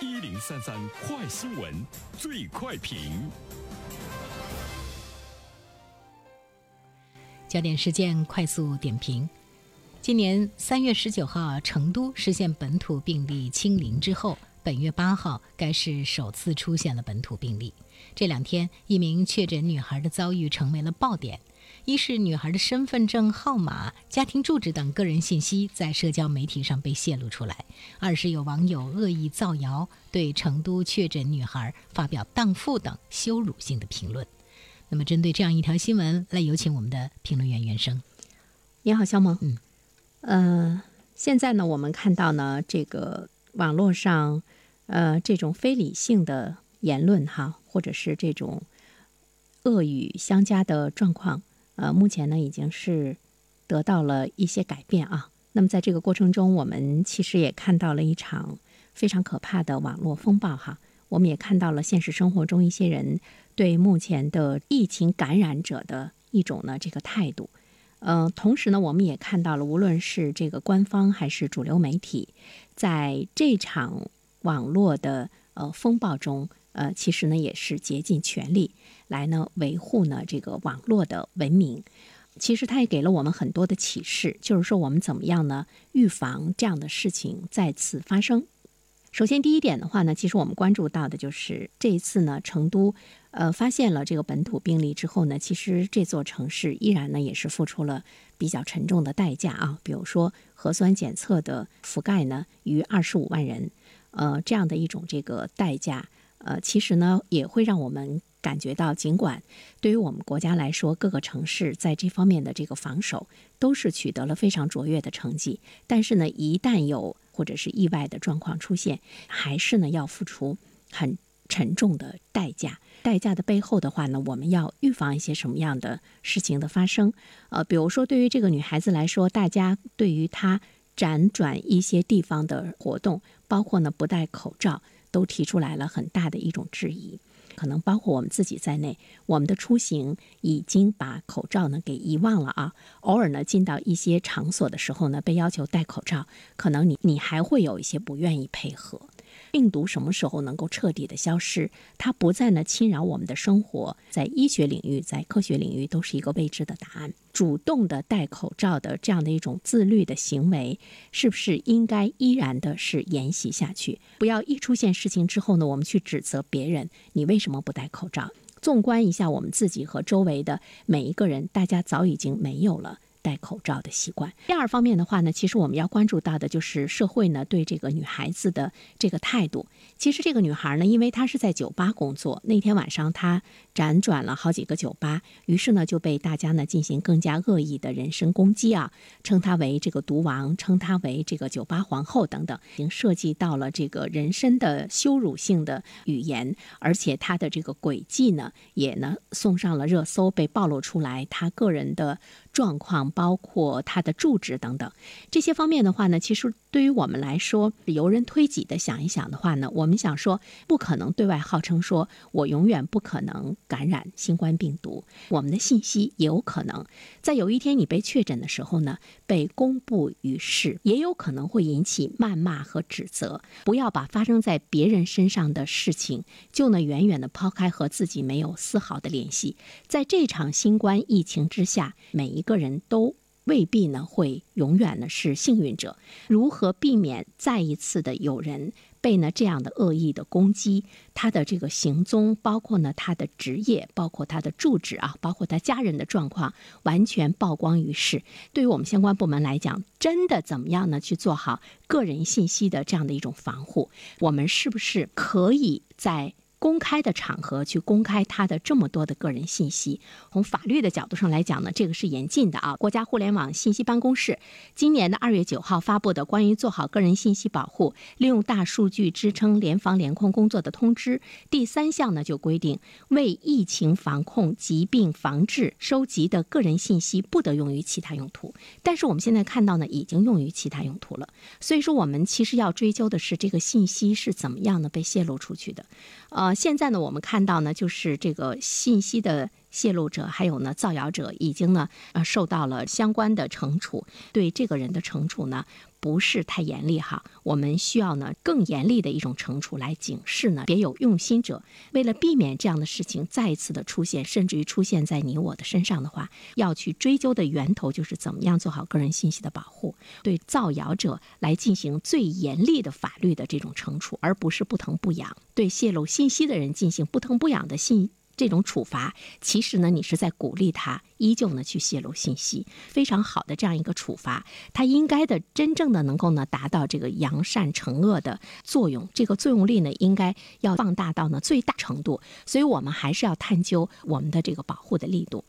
一零三三快新闻，最快评。焦点事件快速点评：今年三月十九号，成都实现本土病例清零之后，本月八号，该市首次出现了本土病例。这两天，一名确诊女孩的遭遇成为了爆点。一是女孩的身份证号码、家庭住址等个人信息在社交媒体上被泄露出来；二是有网友恶意造谣，对成都确诊女孩发表荡妇等羞辱性的评论。那么，针对这样一条新闻，来有请我们的评论员袁生。你好，肖萌。嗯，呃，现在呢，我们看到呢，这个网络上，呃，这种非理性的言论哈，或者是这种恶语相加的状况。呃，目前呢已经是得到了一些改变啊。那么在这个过程中，我们其实也看到了一场非常可怕的网络风暴哈。我们也看到了现实生活中一些人对目前的疫情感染者的一种呢这个态度。呃，同时呢，我们也看到了无论是这个官方还是主流媒体，在这场网络的呃风暴中。呃，其实呢也是竭尽全力来呢维护呢这个网络的文明。其实它也给了我们很多的启示，就是说我们怎么样呢预防这样的事情再次发生。首先第一点的话呢，其实我们关注到的就是这一次呢成都呃发现了这个本土病例之后呢，其实这座城市依然呢也是付出了比较沉重的代价啊，比如说核酸检测的覆盖呢逾二十五万人，呃这样的一种这个代价。呃，其实呢，也会让我们感觉到，尽管对于我们国家来说，各个城市在这方面的这个防守都是取得了非常卓越的成绩，但是呢，一旦有或者是意外的状况出现，还是呢要付出很沉重的代价。代价的背后的话呢，我们要预防一些什么样的事情的发生？呃，比如说对于这个女孩子来说，大家对于她辗转一些地方的活动，包括呢不戴口罩。都提出来了很大的一种质疑，可能包括我们自己在内，我们的出行已经把口罩呢给遗忘了啊。偶尔呢进到一些场所的时候呢，被要求戴口罩，可能你你还会有一些不愿意配合。病毒什么时候能够彻底的消失？它不再呢侵扰我们的生活，在医学领域，在科学领域都是一个未知的答案。主动的戴口罩的这样的一种自律的行为，是不是应该依然的是沿袭下去？不要一出现事情之后呢，我们去指责别人，你为什么不戴口罩？纵观一下我们自己和周围的每一个人，大家早已经没有了。戴口罩的习惯。第二方面的话呢，其实我们要关注到的就是社会呢对这个女孩子的这个态度。其实这个女孩呢，因为她是在酒吧工作，那天晚上她辗转了好几个酒吧，于是呢就被大家呢进行更加恶意的人身攻击啊，称她为这个毒王，称她为这个酒吧皇后等等，已经涉及到了这个人身的羞辱性的语言，而且她的这个轨迹呢也呢送上了热搜，被暴露出来，她个人的。状况包括他的住址等等。这些方面的话呢，其实对于我们来说，由人推己的想一想的话呢，我们想说不可能对外号称说我永远不可能感染新冠病毒，我们的信息也有可能在有一天你被确诊的时候呢被公布于世，也有可能会引起谩骂和指责。不要把发生在别人身上的事情就呢远远的抛开和自己没有丝毫的联系。在这场新冠疫情之下，每一。个人都未必呢会永远呢是幸运者。如何避免再一次的有人被呢这样的恶意的攻击？他的这个行踪，包括呢他的职业，包括他的住址啊，包括他家人的状况，完全曝光于世。对于我们相关部门来讲，真的怎么样呢？去做好个人信息的这样的一种防护？我们是不是可以在？公开的场合去公开他的这么多的个人信息，从法律的角度上来讲呢，这个是严禁的啊。国家互联网信息办公室今年的二月九号发布的关于做好个人信息保护、利用大数据支撑联防联控工作的通知第三项呢，就规定，为疫情防控、疾病防治收集的个人信息不得用于其他用途。但是我们现在看到呢，已经用于其他用途了。所以说，我们其实要追究的是这个信息是怎么样呢被泄露出去的，呃。现在呢，我们看到呢，就是这个信息的。泄露者还有呢造谣者已经呢呃受到了相关的惩处，对这个人的惩处呢。不是太严厉哈，我们需要呢更严厉的一种惩处来警示呢别有用心者。为了避免这样的事情再次的出现，甚至于出现在你我的身上的话，要去追究的源头就是怎么样做好个人信息的保护，对造谣者来进行最严厉的法律的这种惩处，而不是不疼不痒对泄露信息的人进行不疼不痒的信。这种处罚，其实呢，你是在鼓励他依旧呢去泄露信息，非常好的这样一个处罚，它应该的真正的能够呢达到这个扬善惩恶的作用，这个作用力呢应该要放大到呢最大程度，所以我们还是要探究我们的这个保护的力度。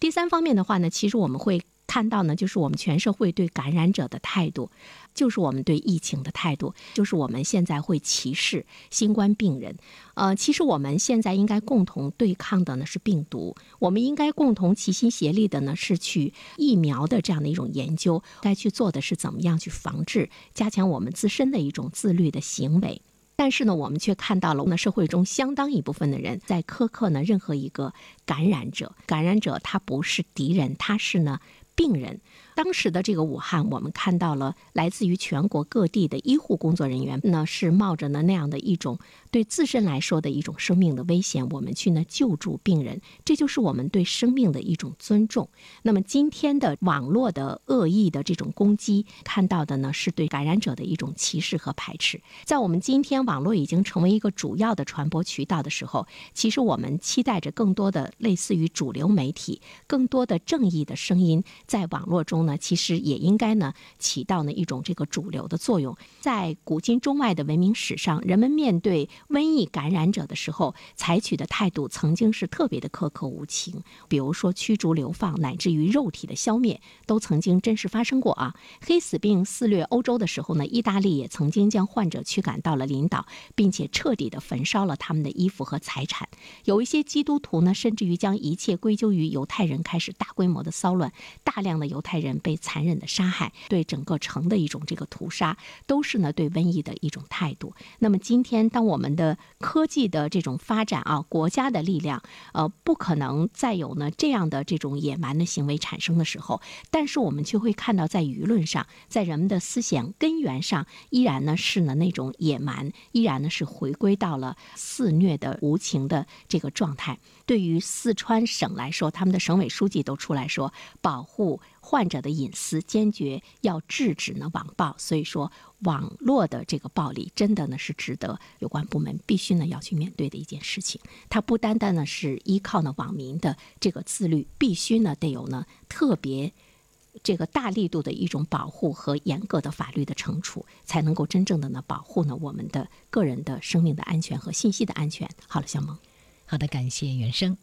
第三方面的话呢，其实我们会。看到呢，就是我们全社会对感染者的态度，就是我们对疫情的态度，就是我们现在会歧视新冠病人。呃，其实我们现在应该共同对抗的呢是病毒，我们应该共同齐心协力的呢是去疫苗的这样的一种研究，该去做的是怎么样去防治，加强我们自身的一种自律的行为。但是呢，我们却看到了，那社会中相当一部分的人在苛刻呢任何一个感染者，感染者他不是敌人，他是呢。病人，当时的这个武汉，我们看到了来自于全国各地的医护工作人员呢，是冒着呢那样的一种对自身来说的一种生命的危险，我们去呢救助病人，这就是我们对生命的一种尊重。那么今天的网络的恶意的这种攻击，看到的呢是对感染者的一种歧视和排斥。在我们今天网络已经成为一个主要的传播渠道的时候，其实我们期待着更多的类似于主流媒体，更多的正义的声音。在网络中呢，其实也应该呢起到呢一种这个主流的作用。在古今中外的文明史上，人们面对瘟疫感染者的时候，采取的态度曾经是特别的苛刻无情。比如说驱逐流放，乃至于肉体的消灭，都曾经真实发生过啊。黑死病肆虐欧洲的时候呢，意大利也曾经将患者驱赶到了领岛，并且彻底的焚烧了他们的衣服和财产。有一些基督徒呢，甚至于将一切归咎于犹太人，开始大规模的骚乱。大量的犹太人被残忍的杀害，对整个城的一种这个屠杀，都是呢对瘟疫的一种态度。那么今天，当我们的科技的这种发展啊，国家的力量，呃，不可能再有呢这样的这种野蛮的行为产生的时候，但是我们却会看到，在舆论上，在人们的思想根源上，依然呢是呢那种野蛮，依然呢是回归到了肆虐的无情的这个状态。对于四川省来说，他们的省委书记都出来说，保护患者的隐私，坚决要制止呢网暴。所以说，网络的这个暴力，真的呢是值得有关部门必须呢要去面对的一件事情。它不单单呢是依靠呢网民的这个自律，必须呢得有呢特别这个大力度的一种保护和严格的法律的惩处，才能够真正的呢保护呢我们的个人的生命的安全和信息的安全。好了，小萌。好的，感谢原生。